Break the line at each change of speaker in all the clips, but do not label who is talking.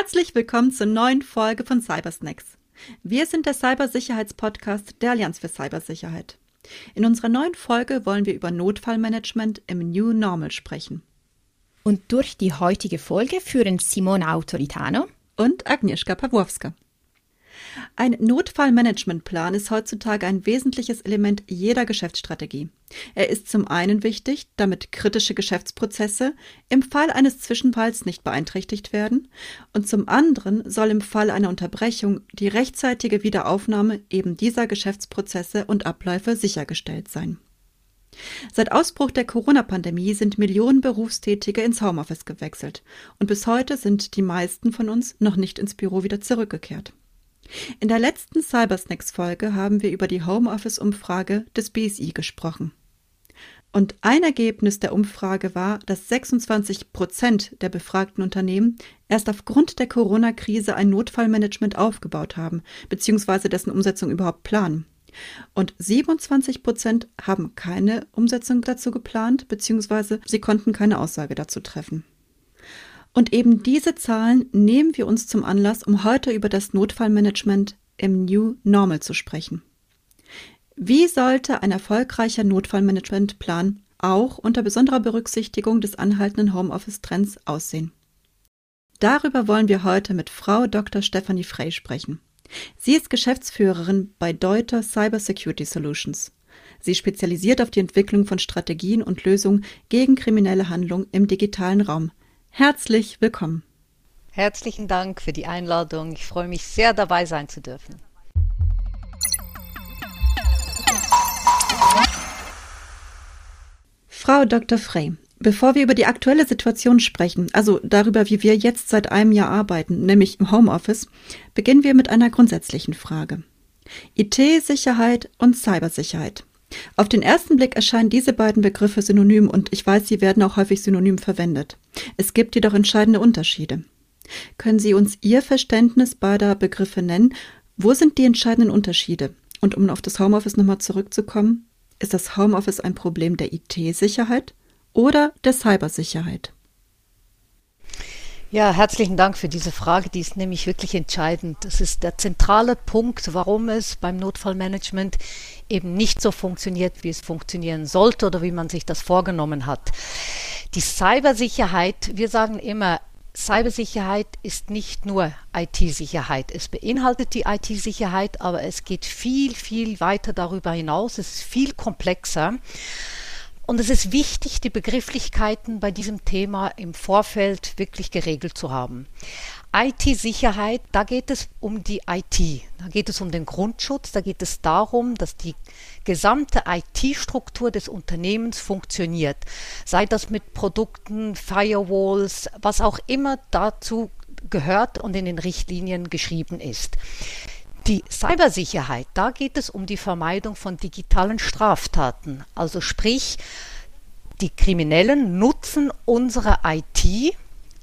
Herzlich willkommen zur neuen Folge von Cybersnacks. Wir sind der Cybersicherheitspodcast der Allianz für Cybersicherheit. In unserer neuen Folge wollen wir über Notfallmanagement im New Normal sprechen.
Und durch die heutige Folge führen Simona Autoritano
und Agnieszka Pawłowska. Ein Notfallmanagementplan ist heutzutage ein wesentliches Element jeder Geschäftsstrategie. Er ist zum einen wichtig, damit kritische Geschäftsprozesse im Fall eines Zwischenfalls nicht beeinträchtigt werden, und zum anderen soll im Fall einer Unterbrechung die rechtzeitige Wiederaufnahme eben dieser Geschäftsprozesse und Abläufe sichergestellt sein. Seit Ausbruch der Corona-Pandemie sind Millionen Berufstätige ins Homeoffice gewechselt und bis heute sind die meisten von uns noch nicht ins Büro wieder zurückgekehrt. In der letzten Cybersnacks-Folge haben wir über die Homeoffice-Umfrage des BSI gesprochen. Und ein Ergebnis der Umfrage war, dass 26 Prozent der befragten Unternehmen erst aufgrund der Corona-Krise ein Notfallmanagement aufgebaut haben, beziehungsweise dessen Umsetzung überhaupt planen. Und 27 Prozent haben keine Umsetzung dazu geplant, beziehungsweise sie konnten keine Aussage dazu treffen. Und eben diese Zahlen nehmen wir uns zum Anlass, um heute über das Notfallmanagement im New Normal zu sprechen. Wie sollte ein erfolgreicher Notfallmanagementplan auch unter besonderer Berücksichtigung des anhaltenden Homeoffice-Trends aussehen? Darüber wollen wir heute mit Frau Dr. Stephanie Frey sprechen. Sie ist Geschäftsführerin bei Deuter Cybersecurity Solutions. Sie spezialisiert auf die Entwicklung von Strategien und Lösungen gegen kriminelle Handlungen im digitalen Raum, Herzlich willkommen.
Herzlichen Dank für die Einladung. Ich freue mich sehr, dabei sein zu dürfen.
Frau Dr. Frey, bevor wir über die aktuelle Situation sprechen, also darüber, wie wir jetzt seit einem Jahr arbeiten, nämlich im Homeoffice, beginnen wir mit einer grundsätzlichen Frage. IT-Sicherheit und Cybersicherheit. Auf den ersten Blick erscheinen diese beiden Begriffe synonym und ich weiß, sie werden auch häufig synonym verwendet. Es gibt jedoch entscheidende Unterschiede. Können Sie uns Ihr Verständnis beider Begriffe nennen? Wo sind die entscheidenden Unterschiede? Und um auf das Homeoffice nochmal zurückzukommen, ist das Homeoffice ein Problem der IT-Sicherheit oder der Cybersicherheit?
Ja, herzlichen Dank für diese Frage. Die ist nämlich wirklich entscheidend. Das ist der zentrale Punkt, warum es beim Notfallmanagement eben nicht so funktioniert, wie es funktionieren sollte oder wie man sich das vorgenommen hat. Die Cybersicherheit, wir sagen immer, Cybersicherheit ist nicht nur IT-Sicherheit. Es beinhaltet die IT-Sicherheit, aber es geht viel, viel weiter darüber hinaus. Es ist viel komplexer. Und es ist wichtig, die Begrifflichkeiten bei diesem Thema im Vorfeld wirklich geregelt zu haben. IT-Sicherheit, da geht es um die IT, da geht es um den Grundschutz, da geht es darum, dass die gesamte IT-Struktur des Unternehmens funktioniert, sei das mit Produkten, Firewalls, was auch immer dazu gehört und in den Richtlinien geschrieben ist. Die Cybersicherheit, da geht es um die Vermeidung von digitalen Straftaten. Also sprich, die Kriminellen nutzen unsere IT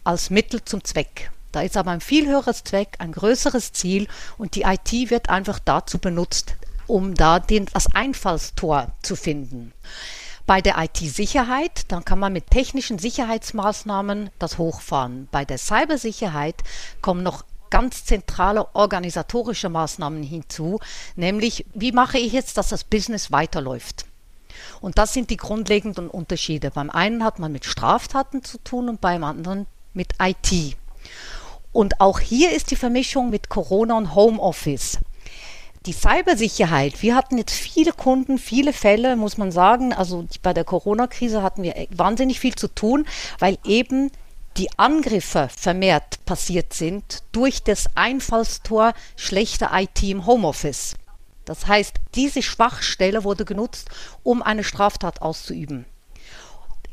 als Mittel zum Zweck. Da ist aber ein viel höheres Zweck, ein größeres Ziel und die IT wird einfach dazu benutzt, um da den, das Einfallstor zu finden. Bei der IT-Sicherheit, dann kann man mit technischen Sicherheitsmaßnahmen das hochfahren. Bei der Cybersicherheit kommen noch ganz zentrale organisatorische Maßnahmen hinzu, nämlich wie mache ich jetzt, dass das Business weiterläuft. Und das sind die grundlegenden Unterschiede. Beim einen hat man mit Straftaten zu tun und beim anderen mit IT. Und auch hier ist die Vermischung mit Corona und Homeoffice. Die Cybersicherheit, wir hatten jetzt viele Kunden, viele Fälle, muss man sagen. Also bei der Corona-Krise hatten wir wahnsinnig viel zu tun, weil eben die Angriffe vermehrt passiert sind durch das Einfallstor schlechter IT im Homeoffice. Das heißt, diese Schwachstelle wurde genutzt, um eine Straftat auszuüben.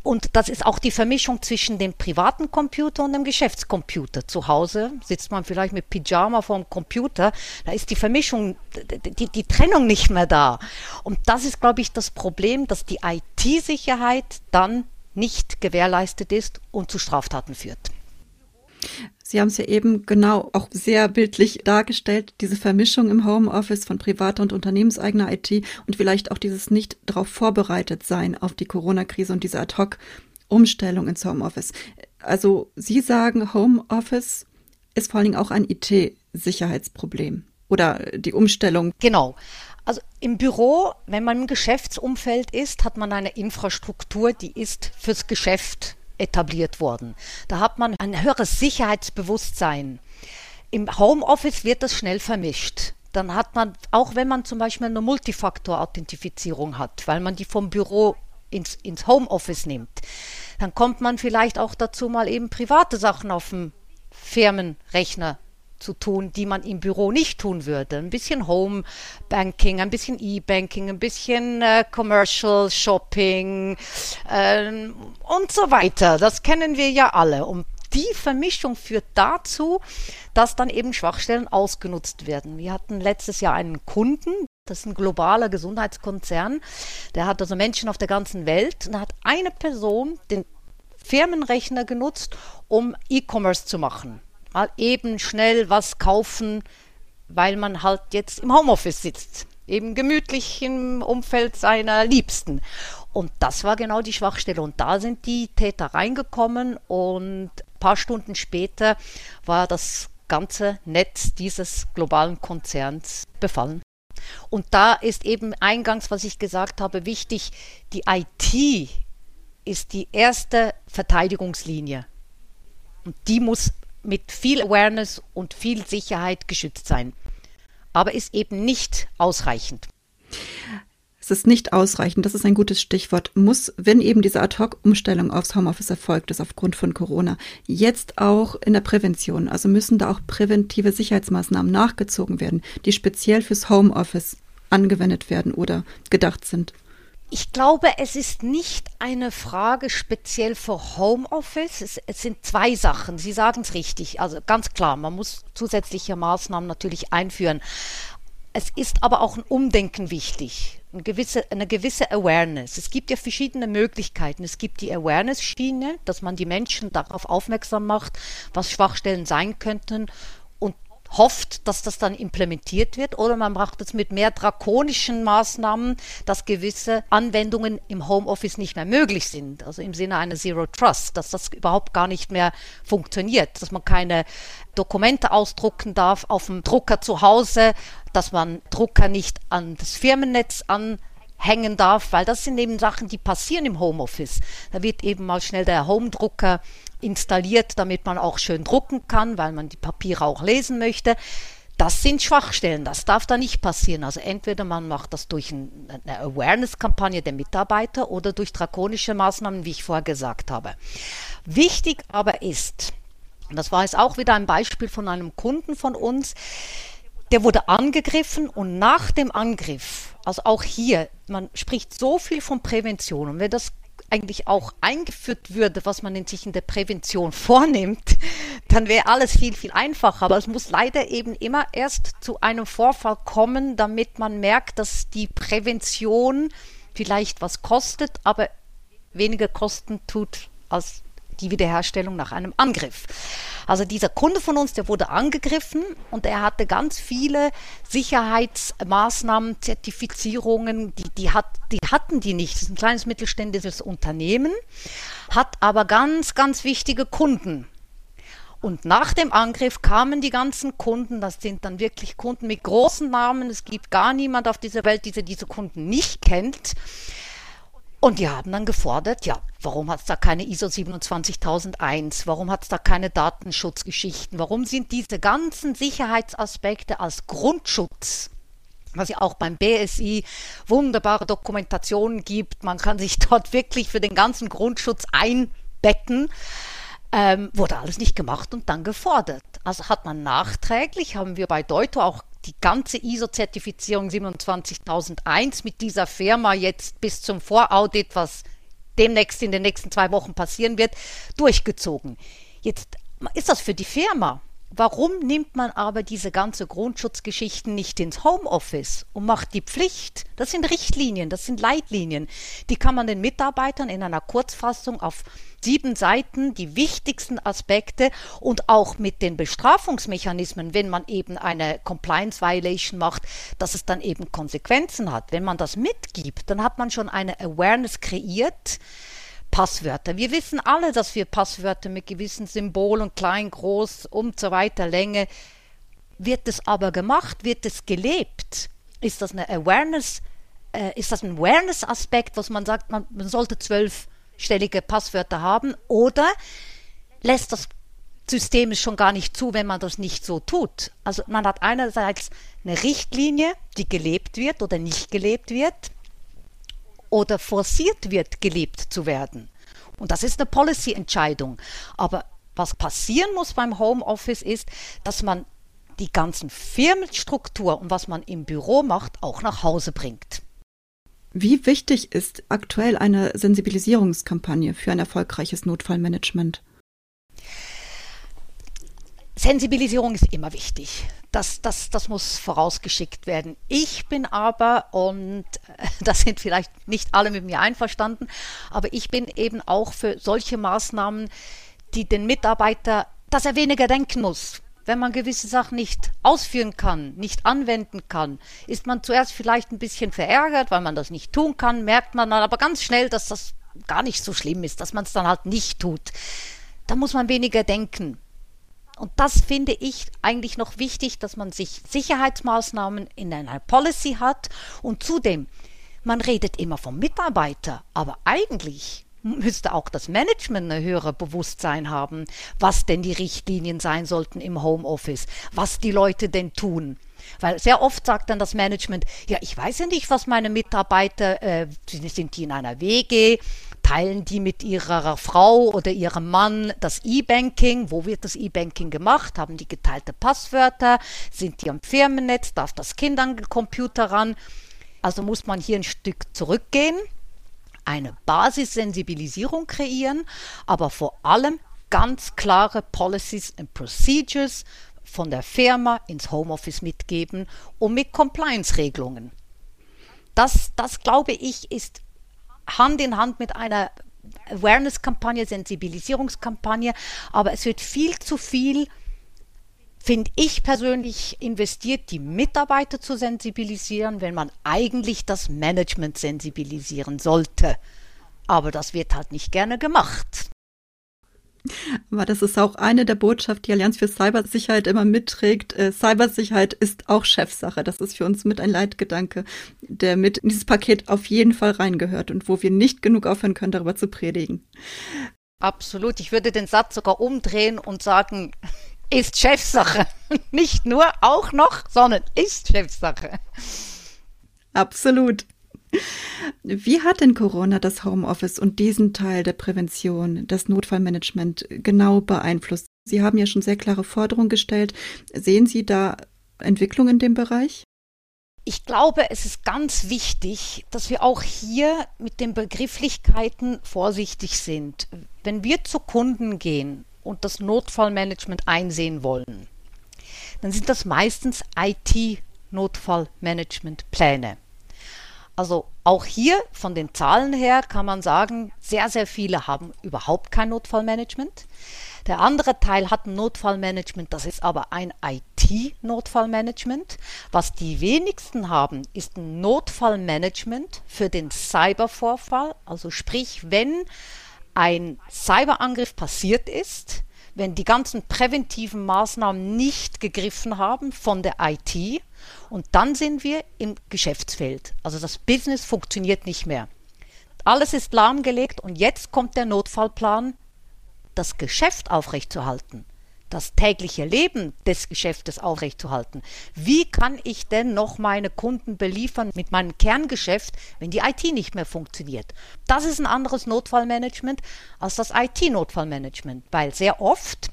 Und das ist auch die Vermischung zwischen dem privaten Computer und dem Geschäftscomputer. Zu Hause sitzt man vielleicht mit Pyjama vorm Computer, da ist die Vermischung, die, die Trennung nicht mehr da. Und das ist, glaube ich, das Problem, dass die IT-Sicherheit dann nicht gewährleistet ist und zu Straftaten führt.
Sie haben es ja eben genau auch sehr bildlich dargestellt, diese Vermischung im Homeoffice von privater und unternehmenseigener IT und vielleicht auch dieses nicht darauf vorbereitet sein auf die Corona-Krise und diese Ad-Hoc-Umstellung ins Homeoffice. Also Sie sagen, Homeoffice ist vor allen Dingen auch ein IT-Sicherheitsproblem oder die Umstellung.
Genau. Also im Büro, wenn man im Geschäftsumfeld ist, hat man eine Infrastruktur, die ist fürs Geschäft etabliert worden. Da hat man ein höheres Sicherheitsbewusstsein. Im Homeoffice wird das schnell vermischt. Dann hat man, auch wenn man zum Beispiel eine Multifaktor-Authentifizierung hat, weil man die vom Büro ins, ins Homeoffice nimmt, dann kommt man vielleicht auch dazu, mal eben private Sachen auf dem Firmenrechner zu tun, die man im Büro nicht tun würde. Ein bisschen Home Banking, ein bisschen E-Banking, ein bisschen äh, Commercial Shopping äh, und so weiter. Das kennen wir ja alle. Und die Vermischung führt dazu, dass dann eben Schwachstellen ausgenutzt werden. Wir hatten letztes Jahr einen Kunden, das ist ein globaler Gesundheitskonzern, der hat also Menschen auf der ganzen Welt und hat eine Person den Firmenrechner genutzt, um E-Commerce zu machen mal eben schnell was kaufen, weil man halt jetzt im Homeoffice sitzt, eben gemütlich im Umfeld seiner Liebsten. Und das war genau die Schwachstelle. Und da sind die Täter reingekommen und ein paar Stunden später war das ganze Netz dieses globalen Konzerns befallen. Und da ist eben eingangs, was ich gesagt habe, wichtig, die IT ist die erste Verteidigungslinie. Und die muss mit viel Awareness und viel Sicherheit geschützt sein. Aber ist eben nicht ausreichend.
Es ist nicht ausreichend, das ist ein gutes Stichwort. Muss, wenn eben diese Ad-Hoc-Umstellung aufs Homeoffice erfolgt ist aufgrund von Corona, jetzt auch in der Prävention, also müssen da auch präventive Sicherheitsmaßnahmen nachgezogen werden, die speziell fürs Homeoffice angewendet werden oder gedacht sind.
Ich glaube, es ist nicht eine Frage speziell für Homeoffice. Es, es sind zwei Sachen. Sie sagen es richtig. Also ganz klar, man muss zusätzliche Maßnahmen natürlich einführen. Es ist aber auch ein Umdenken wichtig, eine gewisse, eine gewisse Awareness. Es gibt ja verschiedene Möglichkeiten. Es gibt die Awareness-Schiene, dass man die Menschen darauf aufmerksam macht, was Schwachstellen sein könnten hofft, dass das dann implementiert wird, oder man macht es mit mehr drakonischen Maßnahmen, dass gewisse Anwendungen im Homeoffice nicht mehr möglich sind. Also im Sinne einer Zero Trust, dass das überhaupt gar nicht mehr funktioniert, dass man keine Dokumente ausdrucken darf auf dem Drucker zu Hause, dass man Drucker nicht an das Firmennetz an hängen darf, weil das sind eben Sachen, die passieren im Homeoffice. Da wird eben mal schnell der Home-Drucker installiert, damit man auch schön drucken kann, weil man die Papiere auch lesen möchte. Das sind Schwachstellen, das darf da nicht passieren. Also entweder man macht das durch eine Awareness-Kampagne der Mitarbeiter oder durch drakonische Maßnahmen, wie ich vorher gesagt habe. Wichtig aber ist, das war jetzt auch wieder ein Beispiel von einem Kunden von uns, der wurde angegriffen und nach dem Angriff, also auch hier, man spricht so viel von Prävention und wenn das eigentlich auch eingeführt würde, was man in sich in der Prävention vornimmt, dann wäre alles viel, viel einfacher. Aber es muss leider eben immer erst zu einem Vorfall kommen, damit man merkt, dass die Prävention vielleicht was kostet, aber weniger Kosten tut als die Wiederherstellung nach einem Angriff. Also dieser Kunde von uns, der wurde angegriffen und er hatte ganz viele Sicherheitsmaßnahmen, Zertifizierungen, die, die, hat, die hatten die nicht. Das ist ein kleines mittelständisches Unternehmen, hat aber ganz, ganz wichtige Kunden. Und nach dem Angriff kamen die ganzen Kunden, das sind dann wirklich Kunden mit großen Namen. Es gibt gar niemand auf dieser Welt, der diese Kunden nicht kennt. Und die haben dann gefordert, ja, warum hat es da keine ISO 27001? Warum hat es da keine Datenschutzgeschichten? Warum sind diese ganzen Sicherheitsaspekte als Grundschutz was ja auch beim BSI wunderbare Dokumentationen gibt. Man kann sich dort wirklich für den ganzen Grundschutz einbetten. Ähm, wurde alles nicht gemacht und dann gefordert. Also hat man nachträglich, haben wir bei Deuto auch die ganze ISO-Zertifizierung 27001 mit dieser Firma jetzt bis zum Voraudit, was demnächst in den nächsten zwei Wochen passieren wird, durchgezogen. Jetzt ist das für die Firma Warum nimmt man aber diese ganze Grundschutzgeschichten nicht ins Homeoffice und macht die Pflicht? Das sind Richtlinien, das sind Leitlinien. Die kann man den Mitarbeitern in einer Kurzfassung auf sieben Seiten die wichtigsten Aspekte und auch mit den Bestrafungsmechanismen, wenn man eben eine Compliance Violation macht, dass es dann eben Konsequenzen hat. Wenn man das mitgibt, dann hat man schon eine Awareness kreiert, Passwörter. Wir wissen alle, dass wir Passwörter mit gewissen Symbolen, klein, groß und so weiter, Länge, wird es aber gemacht, wird es gelebt? Ist das eine Awareness, äh, ist das ein Awareness-Aspekt, was man sagt, man, man sollte zwölfstellige Passwörter haben oder lässt das System es schon gar nicht zu, wenn man das nicht so tut. Also man hat einerseits eine Richtlinie, die gelebt wird oder nicht gelebt wird oder forciert wird, gelebt zu werden. Und das ist eine Policy-Entscheidung. Aber was passieren muss beim Homeoffice ist, dass man die ganzen Firmenstruktur und was man im Büro macht, auch nach Hause bringt.
Wie wichtig ist aktuell eine Sensibilisierungskampagne für ein erfolgreiches Notfallmanagement?
Sensibilisierung ist immer wichtig. Das, das, das muss vorausgeschickt werden. Ich bin aber, und da sind vielleicht nicht alle mit mir einverstanden, aber ich bin eben auch für solche Maßnahmen, die den Mitarbeiter, dass er weniger denken muss, wenn man gewisse Sachen nicht ausführen kann, nicht anwenden kann, ist man zuerst vielleicht ein bisschen verärgert, weil man das nicht tun kann, merkt man dann aber ganz schnell, dass das gar nicht so schlimm ist, dass man es dann halt nicht tut. Da muss man weniger denken. Und das finde ich eigentlich noch wichtig, dass man sich Sicherheitsmaßnahmen in einer Policy hat und zudem, man redet immer vom Mitarbeiter, aber eigentlich müsste auch das Management ein höhere Bewusstsein haben, was denn die Richtlinien sein sollten im Homeoffice, was die Leute denn tun. Weil sehr oft sagt dann das Management, ja, ich weiß ja nicht, was meine Mitarbeiter, äh, sind die in einer WG, teilen die mit ihrer Frau oder ihrem Mann das E-Banking, wo wird das E-Banking gemacht, haben die geteilte Passwörter, sind die am Firmennetz, darf das Kind an den Computer ran. Also muss man hier ein Stück zurückgehen eine Basissensibilisierung kreieren, aber vor allem ganz klare Policies and Procedures von der Firma ins Homeoffice mitgeben und mit Compliance-Regelungen. Das, das glaube ich, ist Hand in Hand mit einer Awareness-Kampagne, Sensibilisierungskampagne, aber es wird viel zu viel finde ich persönlich, investiert, die Mitarbeiter zu sensibilisieren, wenn man eigentlich das Management sensibilisieren sollte. Aber das wird halt nicht gerne gemacht.
Aber das ist auch eine der Botschaften, die Allianz für Cybersicherheit immer mitträgt. Äh, Cybersicherheit ist auch Chefsache. Das ist für uns mit ein Leitgedanke, der mit in dieses Paket auf jeden Fall reingehört und wo wir nicht genug aufhören können, darüber zu predigen.
Absolut. Ich würde den Satz sogar umdrehen und sagen, ist Chefsache. Nicht nur auch noch, sondern ist Chefsache.
Absolut. Wie hat denn Corona das Homeoffice und diesen Teil der Prävention, das Notfallmanagement genau beeinflusst? Sie haben ja schon sehr klare Forderungen gestellt. Sehen Sie da Entwicklung in dem Bereich?
Ich glaube, es ist ganz wichtig, dass wir auch hier mit den Begrifflichkeiten vorsichtig sind. Wenn wir zu Kunden gehen und das Notfallmanagement einsehen wollen, dann sind das meistens IT-Notfallmanagementpläne. Also auch hier von den Zahlen her kann man sagen, sehr, sehr viele haben überhaupt kein Notfallmanagement. Der andere Teil hat ein Notfallmanagement, das ist aber ein IT-Notfallmanagement. Was die wenigsten haben, ist ein Notfallmanagement für den Cybervorfall. Also sprich, wenn ein Cyberangriff passiert ist, wenn die ganzen präventiven Maßnahmen nicht gegriffen haben von der IT und dann sind wir im Geschäftsfeld. Also das Business funktioniert nicht mehr. Alles ist lahmgelegt und jetzt kommt der Notfallplan, das Geschäft aufrechtzuerhalten das tägliche Leben des Geschäftes aufrechtzuerhalten. Wie kann ich denn noch meine Kunden beliefern mit meinem Kerngeschäft, wenn die IT nicht mehr funktioniert? Das ist ein anderes Notfallmanagement als das IT-Notfallmanagement, weil sehr oft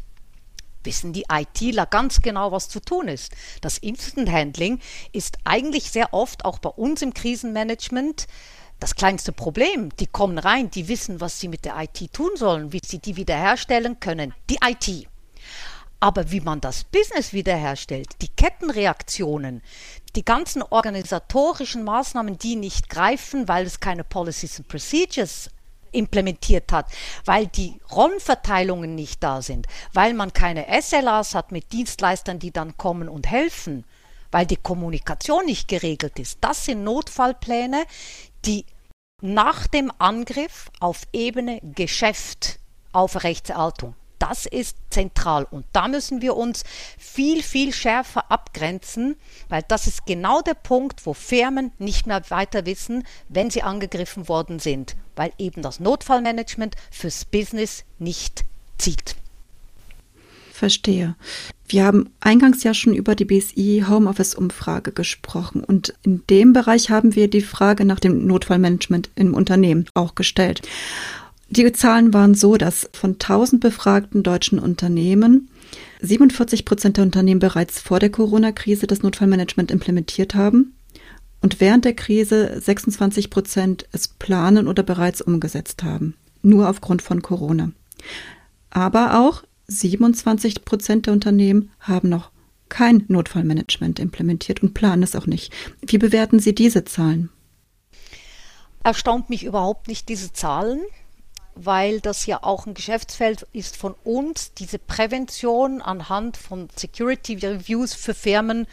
wissen die ITler ganz genau, was zu tun ist. Das Instant Handling ist eigentlich sehr oft auch bei uns im Krisenmanagement das kleinste Problem. Die kommen rein, die wissen, was sie mit der IT tun sollen, wie sie die wiederherstellen können. Die IT. Aber wie man das Business wiederherstellt, die Kettenreaktionen, die ganzen organisatorischen Maßnahmen, die nicht greifen, weil es keine Policies and Procedures implementiert hat, weil die Rollenverteilungen nicht da sind, weil man keine SLAs hat mit Dienstleistern, die dann kommen und helfen, weil die Kommunikation nicht geregelt ist. Das sind Notfallpläne, die nach dem Angriff auf Ebene Geschäft Aufrechtserhaltung. Das ist zentral und da müssen wir uns viel, viel schärfer abgrenzen, weil das ist genau der Punkt, wo Firmen nicht mehr weiter wissen, wenn sie angegriffen worden sind, weil eben das Notfallmanagement fürs Business nicht zieht.
Verstehe. Wir haben eingangs ja schon über die BSI Homeoffice Umfrage gesprochen und in dem Bereich haben wir die Frage nach dem Notfallmanagement im Unternehmen auch gestellt. Die Zahlen waren so, dass von 1000 befragten deutschen Unternehmen 47 Prozent der Unternehmen bereits vor der Corona-Krise das Notfallmanagement implementiert haben und während der Krise 26 Prozent es planen oder bereits umgesetzt haben, nur aufgrund von Corona. Aber auch 27 Prozent der Unternehmen haben noch kein Notfallmanagement implementiert und planen es auch nicht. Wie bewerten Sie diese Zahlen?
Erstaunt mich überhaupt nicht diese Zahlen weil das ja auch ein Geschäftsfeld ist von uns, diese Prävention anhand von Security Reviews für Firmen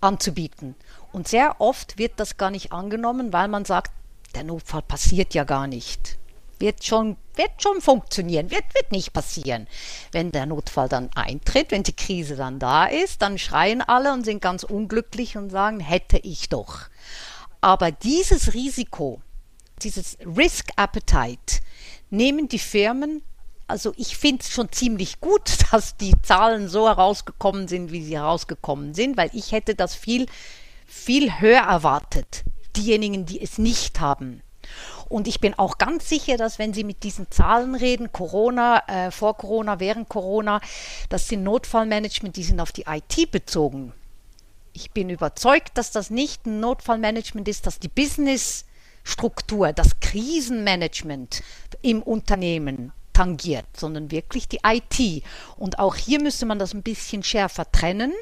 anzubieten. Und sehr oft wird das gar nicht angenommen, weil man sagt, der Notfall passiert ja gar nicht. Wird schon, wird schon funktionieren, wird, wird nicht passieren. Wenn der Notfall dann eintritt, wenn die Krise dann da ist, dann schreien alle und sind ganz unglücklich und sagen, hätte ich doch. Aber dieses Risiko, dieses Risk Appetite, nehmen die Firmen, also ich finde es schon ziemlich gut, dass die Zahlen so herausgekommen sind, wie sie herausgekommen sind, weil ich hätte das viel, viel höher erwartet. Diejenigen, die es nicht haben. Und ich bin auch ganz sicher, dass wenn Sie mit diesen Zahlen reden, Corona, äh, vor Corona, während Corona, das sind Notfallmanagement, die sind auf die IT bezogen. Ich bin überzeugt, dass das nicht ein Notfallmanagement ist, dass die Business Struktur, das Krisenmanagement im Unternehmen tangiert, sondern wirklich die IT. Und auch hier müsste man das ein bisschen schärfer trennen,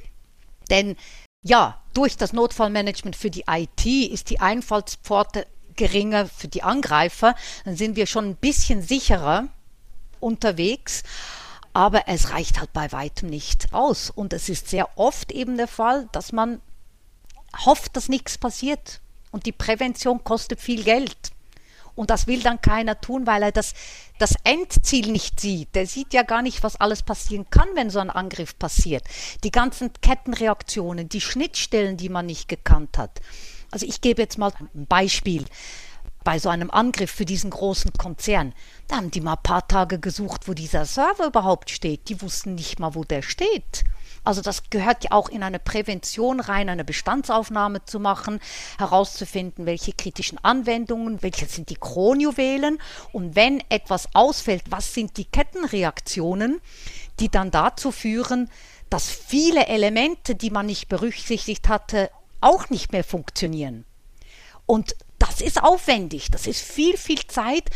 denn ja, durch das Notfallmanagement für die IT ist die Einfallspforte geringer für die Angreifer, dann sind wir schon ein bisschen sicherer unterwegs. Aber es reicht halt bei weitem nicht aus. Und es ist sehr oft eben der Fall, dass man hofft, dass nichts passiert. Und die Prävention kostet viel Geld. Und das will dann keiner tun, weil er das, das Endziel nicht sieht. Der sieht ja gar nicht, was alles passieren kann, wenn so ein Angriff passiert. Die ganzen Kettenreaktionen, die Schnittstellen, die man nicht gekannt hat. Also ich gebe jetzt mal ein Beispiel. Bei so einem Angriff für diesen großen Konzern, da haben die mal ein paar Tage gesucht, wo dieser Server überhaupt steht. Die wussten nicht mal, wo der steht. Also das gehört ja auch in eine Prävention rein, eine Bestandsaufnahme zu machen, herauszufinden, welche kritischen Anwendungen, welche sind die Kronjuwelen und wenn etwas ausfällt, was sind die Kettenreaktionen, die dann dazu führen, dass viele Elemente, die man nicht berücksichtigt hatte, auch nicht mehr funktionieren. Und das ist aufwendig, das ist viel, viel Zeit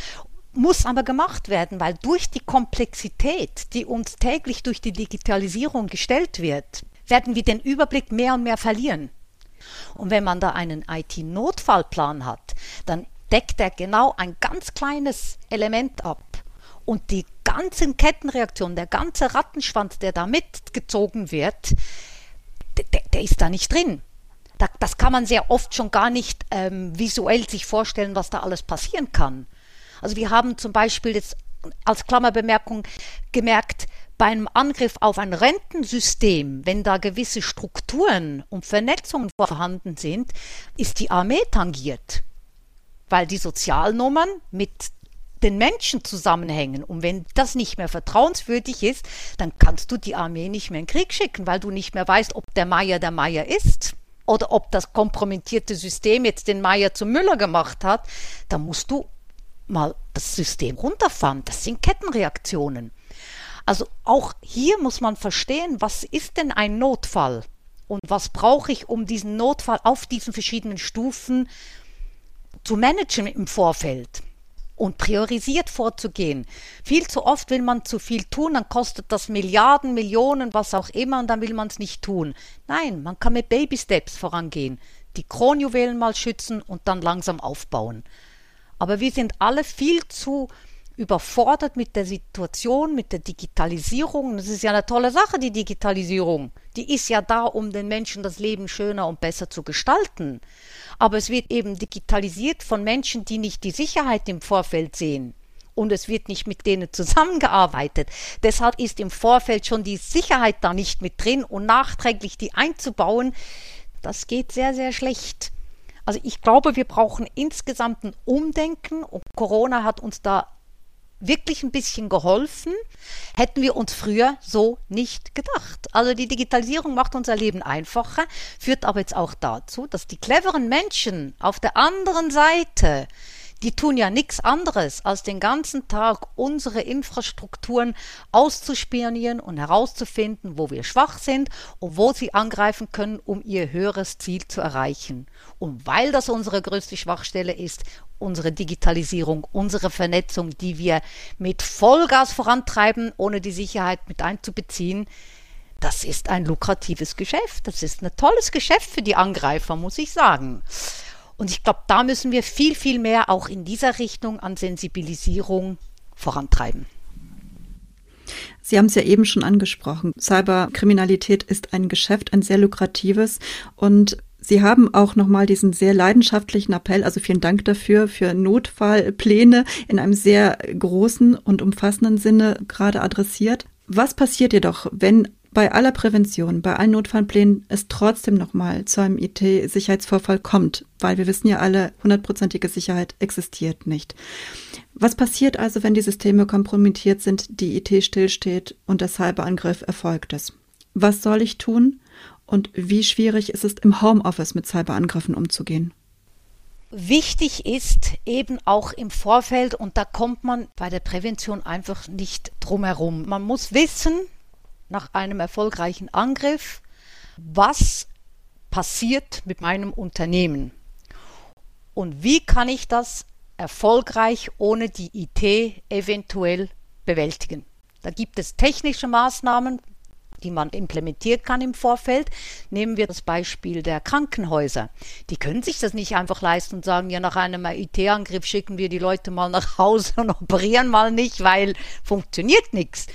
muss aber gemacht werden, weil durch die Komplexität, die uns täglich durch die Digitalisierung gestellt wird, werden wir den Überblick mehr und mehr verlieren. Und wenn man da einen IT-Notfallplan hat, dann deckt er genau ein ganz kleines Element ab. Und die ganzen Kettenreaktionen, der ganze Rattenschwanz, der da mitgezogen wird, der, der ist da nicht drin. das kann man sehr oft schon gar nicht ähm, visuell sich vorstellen, was da alles passieren kann. Also wir haben zum Beispiel jetzt als Klammerbemerkung gemerkt, beim Angriff auf ein Rentensystem, wenn da gewisse Strukturen und Vernetzungen vorhanden sind, ist die Armee tangiert, weil die Sozialnummern mit den Menschen zusammenhängen. Und wenn das nicht mehr vertrauenswürdig ist, dann kannst du die Armee nicht mehr in den Krieg schicken, weil du nicht mehr weißt, ob der Meier der Meier ist oder ob das kompromittierte System jetzt den Meier zum Müller gemacht hat. Da musst du mal das System runterfahren. Das sind Kettenreaktionen. Also auch hier muss man verstehen, was ist denn ein Notfall? Und was brauche ich, um diesen Notfall auf diesen verschiedenen Stufen zu managen im Vorfeld? und priorisiert vorzugehen. Viel zu oft will man zu viel tun, dann kostet das Milliarden, Millionen, was auch immer, und dann will man es nicht tun. Nein, man kann mit Baby Steps vorangehen, die Kronjuwelen mal schützen und dann langsam aufbauen. Aber wir sind alle viel zu überfordert mit der Situation, mit der Digitalisierung. Das ist ja eine tolle Sache, die Digitalisierung. Die ist ja da, um den Menschen das Leben schöner und besser zu gestalten. Aber es wird eben digitalisiert von Menschen, die nicht die Sicherheit im Vorfeld sehen. Und es wird nicht mit denen zusammengearbeitet. Deshalb ist im Vorfeld schon die Sicherheit da nicht mit drin und nachträglich die einzubauen, das geht sehr, sehr schlecht. Also ich glaube, wir brauchen insgesamt ein Umdenken und Corona hat uns da wirklich ein bisschen geholfen, hätten wir uns früher so nicht gedacht. Also die Digitalisierung macht unser Leben einfacher, führt aber jetzt auch dazu, dass die cleveren Menschen auf der anderen Seite die tun ja nichts anderes, als den ganzen Tag unsere Infrastrukturen auszuspionieren und herauszufinden, wo wir schwach sind und wo sie angreifen können, um ihr höheres Ziel zu erreichen. Und weil das unsere größte Schwachstelle ist, unsere Digitalisierung, unsere Vernetzung, die wir mit Vollgas vorantreiben, ohne die Sicherheit mit einzubeziehen, das ist ein lukratives Geschäft. Das ist ein tolles Geschäft für die Angreifer, muss ich sagen. Und ich glaube, da müssen wir viel, viel mehr auch in dieser Richtung an Sensibilisierung vorantreiben.
Sie haben es ja eben schon angesprochen. Cyberkriminalität ist ein Geschäft, ein sehr lukratives und Sie haben auch nochmal diesen sehr leidenschaftlichen Appell, also vielen Dank dafür, für Notfallpläne in einem sehr großen und umfassenden Sinne gerade adressiert. Was passiert jedoch, wenn bei aller Prävention, bei allen Notfallplänen es trotzdem nochmal zu einem IT-Sicherheitsvorfall kommt, weil wir wissen ja alle, hundertprozentige Sicherheit existiert nicht. Was passiert also, wenn die Systeme kompromittiert sind, die IT stillsteht und der Cyberangriff erfolgt ist? Was soll ich tun und wie schwierig ist es im Homeoffice mit Cyberangriffen umzugehen?
Wichtig ist eben auch im Vorfeld, und da kommt man bei der Prävention einfach nicht drum herum. Man muss wissen, nach einem erfolgreichen Angriff, was passiert mit meinem Unternehmen und wie kann ich das erfolgreich ohne die IT eventuell bewältigen. Da gibt es technische Maßnahmen, die man implementieren kann im Vorfeld. Nehmen wir das Beispiel der Krankenhäuser. Die können sich das nicht einfach leisten und sagen, ja, nach einem IT-Angriff schicken wir die Leute mal nach Hause und operieren mal nicht, weil funktioniert nichts.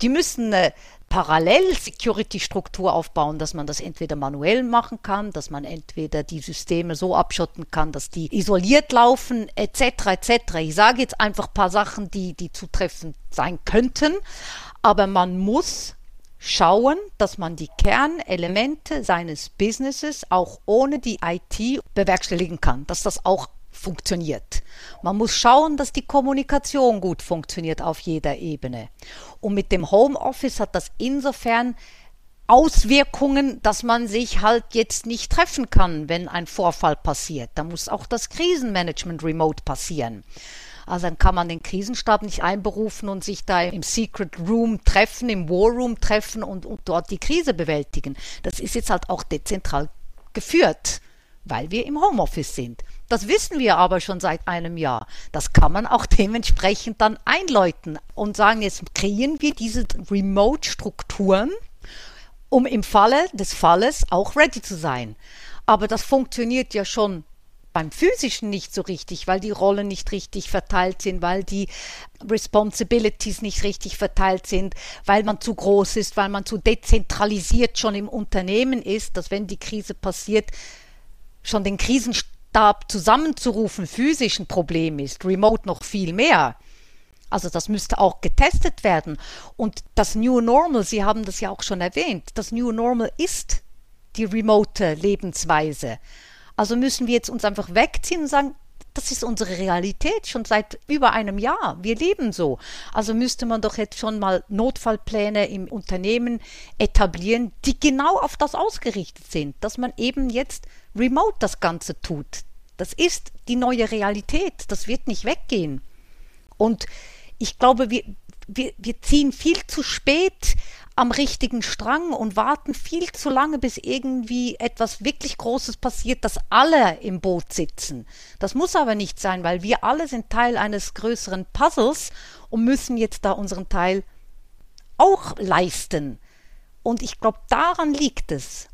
Die müssen eine Parallel-Security-Struktur aufbauen, dass man das entweder manuell machen kann, dass man entweder die Systeme so abschotten kann, dass die isoliert laufen, etc. etc. Ich sage jetzt einfach ein paar Sachen, die, die zutreffend sein könnten, aber man muss schauen, dass man die Kernelemente seines Businesses auch ohne die IT bewerkstelligen kann, dass das auch funktioniert. Man muss schauen, dass die Kommunikation gut funktioniert auf jeder Ebene. Und mit dem Homeoffice hat das insofern Auswirkungen, dass man sich halt jetzt nicht treffen kann, wenn ein Vorfall passiert. Da muss auch das Krisenmanagement remote passieren. Also dann kann man den Krisenstab nicht einberufen und sich da im Secret Room treffen, im War Room treffen und, und dort die Krise bewältigen. Das ist jetzt halt auch dezentral geführt, weil wir im Homeoffice sind. Das wissen wir aber schon seit einem Jahr. Das kann man auch dementsprechend dann einläuten und sagen, jetzt kreieren wir diese Remote-Strukturen, um im Falle des Falles auch ready zu sein. Aber das funktioniert ja schon beim physischen nicht so richtig, weil die Rollen nicht richtig verteilt sind, weil die Responsibilities nicht richtig verteilt sind, weil man zu groß ist, weil man zu dezentralisiert schon im Unternehmen ist, dass wenn die Krise passiert, schon den Krisenstab Stab zusammenzurufen physisch ein Problem ist, remote noch viel mehr. Also das müsste auch getestet werden. Und das New Normal, Sie haben das ja auch schon erwähnt, das New Normal ist die remote Lebensweise. Also müssen wir jetzt uns einfach wegziehen und sagen, das ist unsere Realität schon seit über einem Jahr. Wir leben so. Also müsste man doch jetzt schon mal Notfallpläne im Unternehmen etablieren, die genau auf das ausgerichtet sind, dass man eben jetzt remote das Ganze tut. Das ist die neue Realität. Das wird nicht weggehen. Und ich glaube, wir, wir, wir ziehen viel zu spät am richtigen Strang und warten viel zu lange, bis irgendwie etwas wirklich Großes passiert, dass alle im Boot sitzen. Das muss aber nicht sein, weil wir alle sind Teil eines größeren Puzzles und müssen jetzt da unseren Teil auch leisten. Und ich glaube, daran liegt es.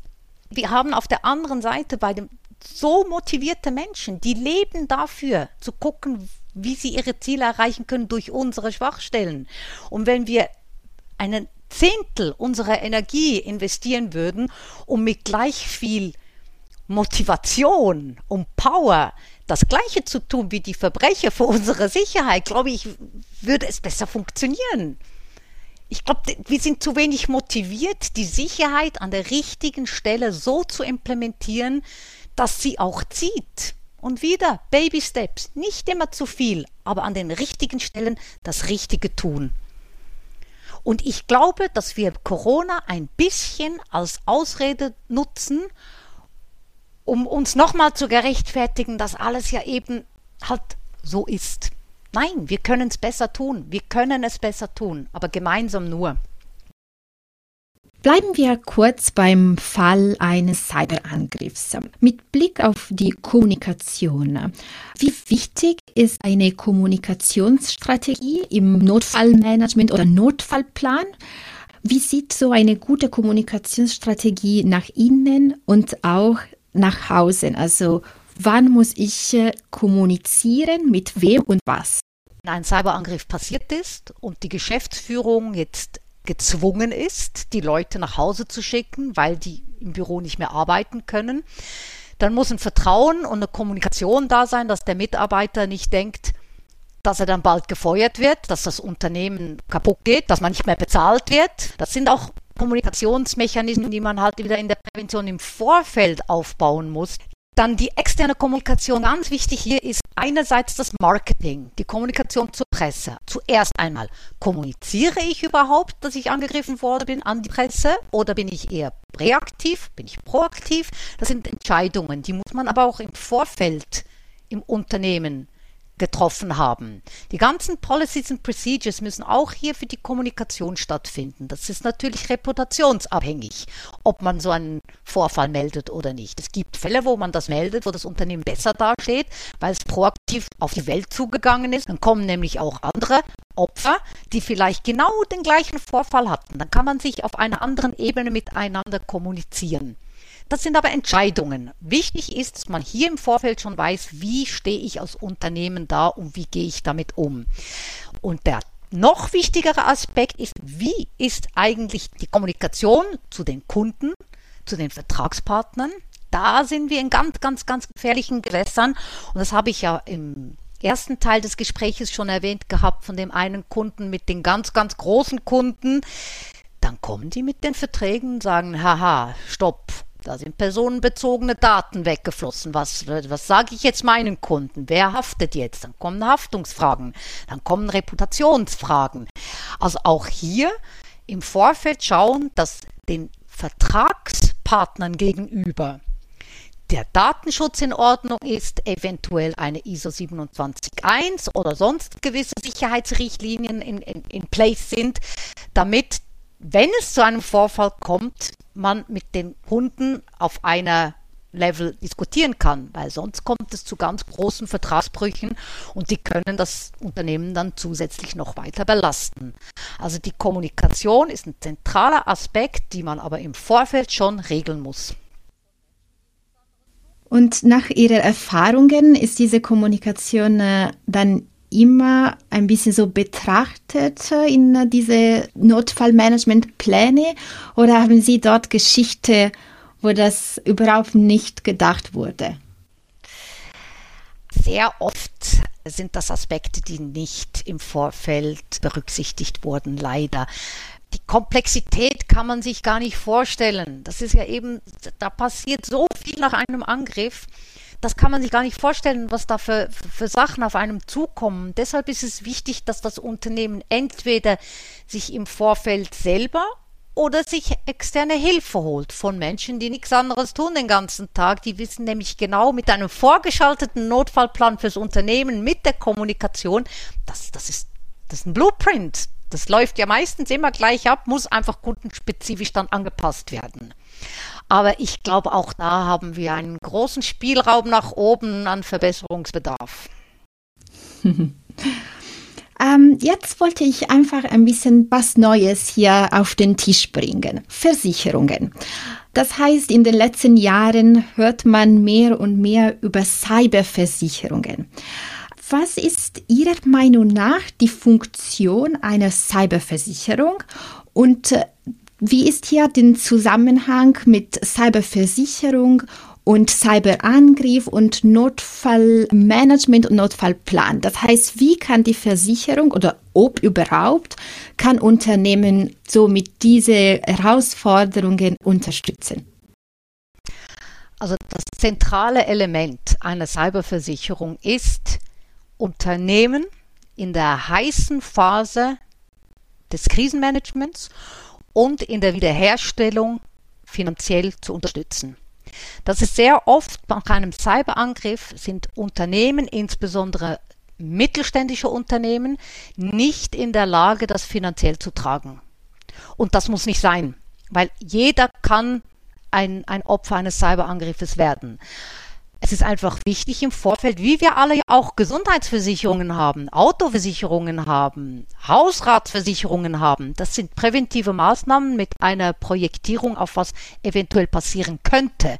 Wir haben auf der anderen Seite bei dem so motivierte Menschen, die leben dafür, zu gucken, wie sie ihre Ziele erreichen können durch unsere Schwachstellen. Und wenn wir einen Zehntel unserer Energie investieren würden, um mit gleich viel Motivation und Power das Gleiche zu tun wie die Verbrecher für unsere Sicherheit, glaube ich, würde es besser funktionieren. Ich glaube, wir sind zu wenig motiviert, die Sicherheit an der richtigen Stelle so zu implementieren, dass sie auch zieht. Und wieder Baby Steps, nicht immer zu viel, aber an den richtigen Stellen das Richtige tun. Und ich glaube, dass wir Corona ein bisschen als Ausrede nutzen, um uns nochmal zu gerechtfertigen, dass alles ja eben halt so ist. Nein, wir können es besser tun. Wir können es besser tun, aber gemeinsam nur.
Bleiben wir kurz beim Fall eines Cyberangriffs. Mit Blick auf die Kommunikation. Wie wichtig ist eine Kommunikationsstrategie im Notfallmanagement oder Notfallplan? Wie sieht so eine gute Kommunikationsstrategie nach innen und auch nach Hause? Also wann muss ich äh, kommunizieren, mit wem und was?
Wenn ein Cyberangriff passiert ist und die Geschäftsführung jetzt gezwungen ist, die Leute nach Hause zu schicken, weil die im Büro nicht mehr arbeiten können, dann muss ein Vertrauen und eine Kommunikation da sein, dass der Mitarbeiter nicht denkt, dass er dann bald gefeuert wird, dass das Unternehmen kaputt geht, dass man nicht mehr bezahlt wird. Das sind auch Kommunikationsmechanismen, die man halt wieder in der Prävention im Vorfeld aufbauen muss. Dann die externe Kommunikation. Ganz wichtig hier ist einerseits das Marketing, die Kommunikation zur Presse. Zuerst einmal, kommuniziere ich überhaupt, dass ich angegriffen worden bin an die Presse oder bin ich eher reaktiv, bin ich proaktiv? Das sind Entscheidungen, die muss man aber auch im Vorfeld im Unternehmen getroffen haben. Die ganzen Policies and Procedures müssen auch hier für die Kommunikation stattfinden. Das ist natürlich reputationsabhängig, ob man so einen Vorfall meldet oder nicht. Es gibt Fälle, wo man das meldet, wo das Unternehmen besser dasteht, weil es proaktiv auf die Welt zugegangen ist. Dann kommen nämlich auch andere Opfer, die vielleicht genau den gleichen Vorfall hatten. Dann kann man sich auf einer anderen Ebene miteinander kommunizieren. Das sind aber Entscheidungen. Wichtig ist, dass man hier im Vorfeld schon weiß, wie stehe ich als Unternehmen da und wie gehe ich damit um. Und der noch wichtigere Aspekt ist, wie ist eigentlich die Kommunikation zu den Kunden, zu den Vertragspartnern. Da sind wir in ganz, ganz, ganz gefährlichen Gewässern. Und das habe ich ja im ersten Teil des Gespräches schon erwähnt gehabt von dem einen Kunden mit den ganz, ganz großen Kunden. Dann kommen die mit den Verträgen und sagen, haha, stopp, da sind personenbezogene Daten weggeflossen. Was, was sage ich jetzt meinen Kunden? Wer haftet jetzt? Dann kommen Haftungsfragen, dann kommen Reputationsfragen. Also auch hier im Vorfeld schauen, dass den Vertragspartnern gegenüber der Datenschutz in Ordnung ist, eventuell eine ISO 271 oder sonst gewisse Sicherheitsrichtlinien in, in, in place sind, damit, wenn es zu einem Vorfall kommt, man mit den Kunden auf einer Level diskutieren kann, weil sonst kommt es zu ganz großen Vertragsbrüchen und die können das Unternehmen dann zusätzlich noch weiter belasten. Also die Kommunikation ist ein zentraler Aspekt, die man aber im Vorfeld schon regeln muss.
Und nach Ihren Erfahrungen ist diese Kommunikation äh, dann immer ein bisschen so betrachtet in diese Notfallmanagementpläne oder haben Sie dort Geschichte, wo das überhaupt nicht gedacht wurde?
Sehr oft sind das Aspekte, die nicht im Vorfeld berücksichtigt wurden, leider. Die Komplexität kann man sich gar nicht vorstellen. Das ist ja eben, da passiert so viel nach einem Angriff das kann man sich gar nicht vorstellen, was da für, für Sachen auf einem zukommen. Deshalb ist es wichtig, dass das Unternehmen entweder sich im Vorfeld selber oder sich externe Hilfe holt von Menschen, die nichts anderes tun den ganzen Tag. Die wissen nämlich genau mit einem vorgeschalteten Notfallplan fürs Unternehmen, mit der Kommunikation, das, das, ist, das ist ein Blueprint. Das läuft ja meistens immer gleich ab, muss einfach kundenspezifisch dann angepasst werden. Aber ich glaube, auch da haben wir einen großen Spielraum nach oben an Verbesserungsbedarf.
Ähm, jetzt wollte ich einfach ein bisschen was Neues hier auf den Tisch bringen. Versicherungen. Das heißt, in den letzten Jahren hört man mehr und mehr über Cyberversicherungen. Was ist Ihrer Meinung nach die Funktion einer Cyberversicherung und äh, wie ist hier der Zusammenhang mit Cyberversicherung und Cyberangriff und Notfallmanagement und Notfallplan. Das heißt, wie kann die Versicherung oder ob überhaupt kann Unternehmen so mit diese Herausforderungen unterstützen?
Also das zentrale Element einer Cyberversicherung ist, Unternehmen in der heißen Phase des Krisenmanagements und in der Wiederherstellung finanziell zu unterstützen. Das ist sehr oft nach einem Cyberangriff sind Unternehmen, insbesondere mittelständische Unternehmen, nicht in der Lage, das finanziell zu tragen. Und das muss nicht sein, weil jeder kann ein, ein Opfer eines Cyberangriffes werden. Es ist einfach wichtig im Vorfeld, wie wir alle auch Gesundheitsversicherungen haben, Autoversicherungen haben, Hausratsversicherungen haben. Das sind präventive Maßnahmen mit einer Projektierung auf was eventuell passieren könnte.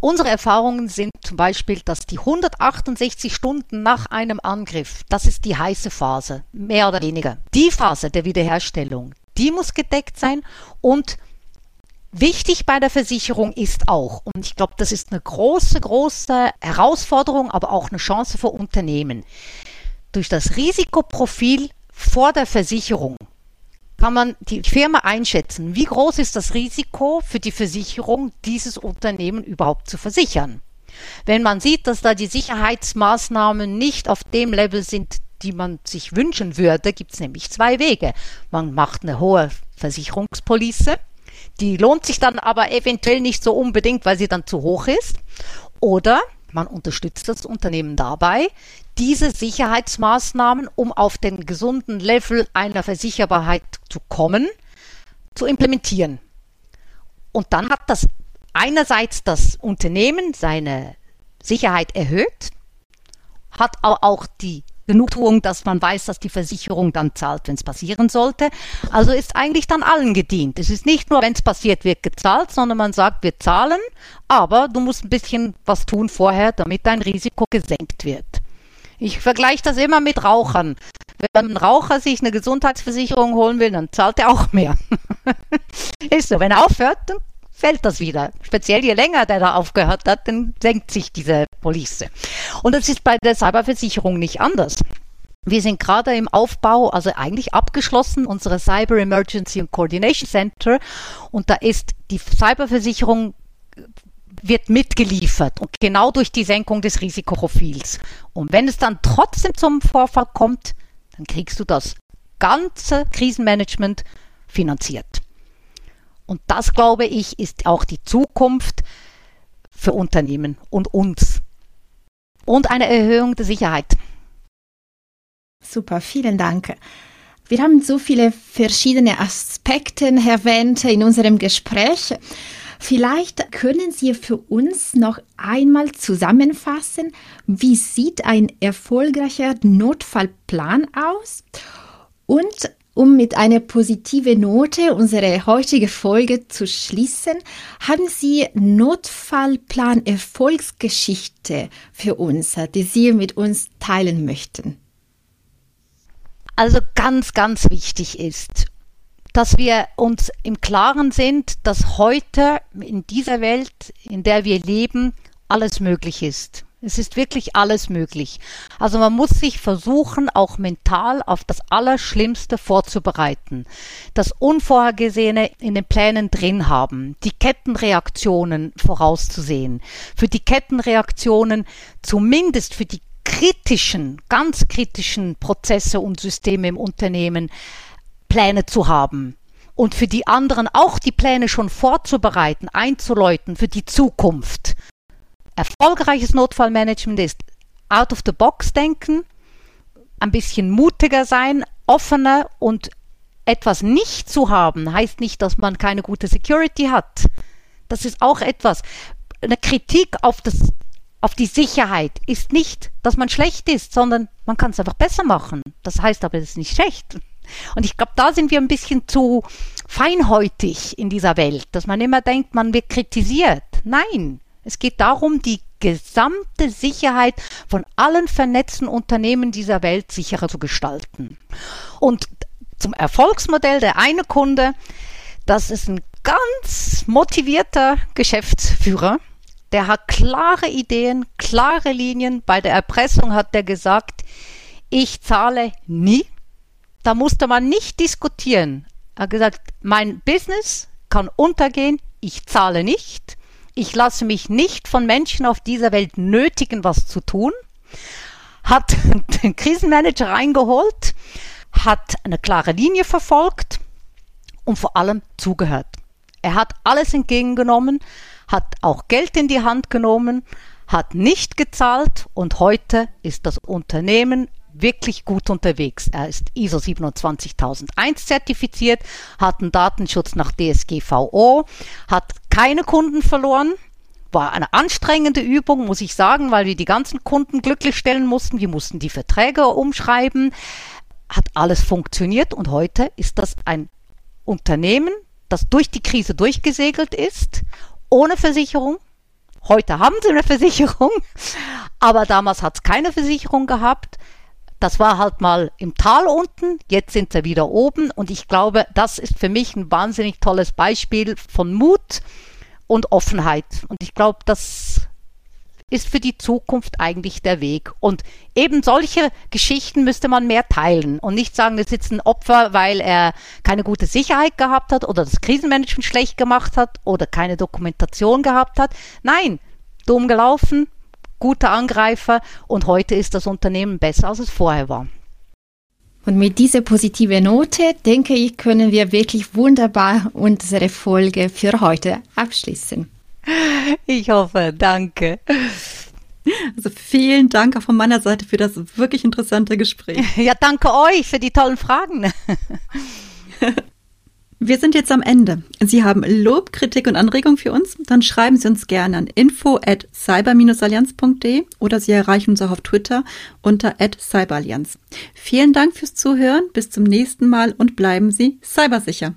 Unsere Erfahrungen sind zum Beispiel, dass die 168 Stunden nach einem Angriff, das ist die heiße Phase, mehr oder weniger. Die Phase der Wiederherstellung, die muss gedeckt sein und Wichtig bei der Versicherung ist auch, und ich glaube, das ist eine große, große Herausforderung, aber auch eine Chance für Unternehmen. Durch das Risikoprofil vor der Versicherung kann man die Firma einschätzen, wie groß ist das Risiko für die Versicherung, dieses Unternehmen überhaupt zu versichern. Wenn man sieht, dass da die Sicherheitsmaßnahmen nicht auf dem Level sind, die man sich wünschen würde, gibt es nämlich zwei Wege. Man macht eine hohe Versicherungspolice die lohnt sich dann aber eventuell nicht so unbedingt, weil sie dann zu hoch ist. Oder man unterstützt das Unternehmen dabei, diese Sicherheitsmaßnahmen, um auf den gesunden Level einer Versicherbarkeit zu kommen, zu implementieren. Und dann hat das einerseits das Unternehmen seine Sicherheit erhöht, hat aber auch die Genugtuung, dass man weiß, dass die Versicherung dann zahlt, wenn es passieren sollte. Also ist eigentlich dann allen gedient. Es ist nicht nur, wenn es passiert, wird gezahlt, sondern man sagt, wir zahlen, aber du musst ein bisschen was tun vorher, damit dein Risiko gesenkt wird. Ich vergleiche das immer mit Rauchern. Wenn ein Raucher sich eine Gesundheitsversicherung holen will, dann zahlt er auch mehr. ist so. Wenn er aufhört, dann fällt das wieder. Speziell je länger der da aufgehört hat, dann senkt sich diese Police. Und das ist bei der Cyberversicherung nicht anders. Wir sind gerade im Aufbau, also eigentlich abgeschlossen, unsere Cyber Emergency and Coordination Center. Und da ist die Cyberversicherung wird mitgeliefert und genau durch die Senkung des Risikoprofils. Und wenn es dann trotzdem zum Vorfall kommt, dann kriegst du das ganze Krisenmanagement finanziert. Und das, glaube ich, ist auch die Zukunft für Unternehmen und uns. Und eine Erhöhung der Sicherheit.
Super, vielen Dank. Wir haben so viele verschiedene Aspekte erwähnt in unserem Gespräch. Vielleicht können Sie für uns noch einmal zusammenfassen, wie sieht ein erfolgreicher Notfallplan aus und um mit einer positiven Note unsere heutige Folge zu schließen, haben Sie Notfallplan Erfolgsgeschichte für uns, die Sie mit uns teilen möchten.
Also ganz, ganz wichtig ist, dass wir uns im Klaren sind, dass heute in dieser Welt, in der wir leben, alles möglich ist. Es ist wirklich alles möglich. Also man muss sich versuchen, auch mental auf das Allerschlimmste vorzubereiten. Das Unvorhergesehene in den Plänen drin haben. Die Kettenreaktionen vorauszusehen. Für die Kettenreaktionen zumindest für die kritischen, ganz kritischen Prozesse und Systeme im Unternehmen Pläne zu haben. Und für die anderen auch die Pläne schon vorzubereiten, einzuläuten für die Zukunft. Erfolgreiches Notfallmanagement ist out of the box denken, ein bisschen mutiger sein, offener und etwas nicht zu haben, heißt nicht, dass man keine gute Security hat. Das ist auch etwas. Eine Kritik auf, das, auf die Sicherheit ist nicht, dass man schlecht ist, sondern Man kann es einfach besser machen. Das heißt aber, es ist nicht schlecht. Und ich glaube, da sind wir ein bisschen zu feinhäutig in dieser Welt, dass man immer denkt, man wird kritisiert. Nein, es geht darum, die gesamte Sicherheit von allen vernetzten Unternehmen dieser Welt sicherer zu gestalten. Und zum Erfolgsmodell der eine Kunde, das ist ein ganz motivierter Geschäftsführer, der hat klare Ideen, klare Linien. Bei der Erpressung hat er gesagt, ich zahle nie. Da musste man nicht diskutieren. Er hat gesagt, mein Business kann untergehen, ich zahle nicht. Ich lasse mich nicht von Menschen auf dieser Welt nötigen, was zu tun. Hat den Krisenmanager reingeholt, hat eine klare Linie verfolgt und vor allem zugehört. Er hat alles entgegengenommen, hat auch Geld in die Hand genommen, hat nicht gezahlt und heute ist das Unternehmen wirklich gut unterwegs. Er ist ISO 27001 zertifiziert, hat einen Datenschutz nach DSGVO, hat keine Kunden verloren. War eine anstrengende Übung, muss ich sagen, weil wir die ganzen Kunden glücklich stellen mussten. Wir mussten die Verträge umschreiben. Hat alles funktioniert und heute ist das ein Unternehmen, das durch die Krise durchgesegelt ist ohne Versicherung. Heute haben sie eine Versicherung, aber damals hat es keine Versicherung gehabt. Das war halt mal im Tal unten, jetzt sind sie wieder oben und ich glaube, das ist für mich ein wahnsinnig tolles Beispiel von Mut und Offenheit. Und ich glaube, das ist für die Zukunft eigentlich der Weg. Und eben solche Geschichten müsste man mehr teilen und nicht sagen, das ist ein Opfer, weil er keine gute Sicherheit gehabt hat oder das Krisenmanagement schlecht gemacht hat oder keine Dokumentation gehabt hat. Nein, dumm gelaufen, guter Angreifer und heute ist das Unternehmen besser, als es vorher war.
Und mit dieser positiven Note, denke ich, können wir wirklich wunderbar unsere Folge für heute abschließen.
Ich hoffe, danke.
Also vielen Dank auch von meiner Seite für das wirklich interessante Gespräch.
Ja, danke euch für die tollen Fragen.
Wir sind jetzt am Ende. Sie haben Lob, Kritik und Anregung für uns? Dann schreiben Sie uns gerne an info at cyber-allianz.de oder Sie erreichen uns auch auf Twitter unter at cyberallianz. Vielen Dank fürs Zuhören, bis zum nächsten Mal und bleiben Sie cybersicher.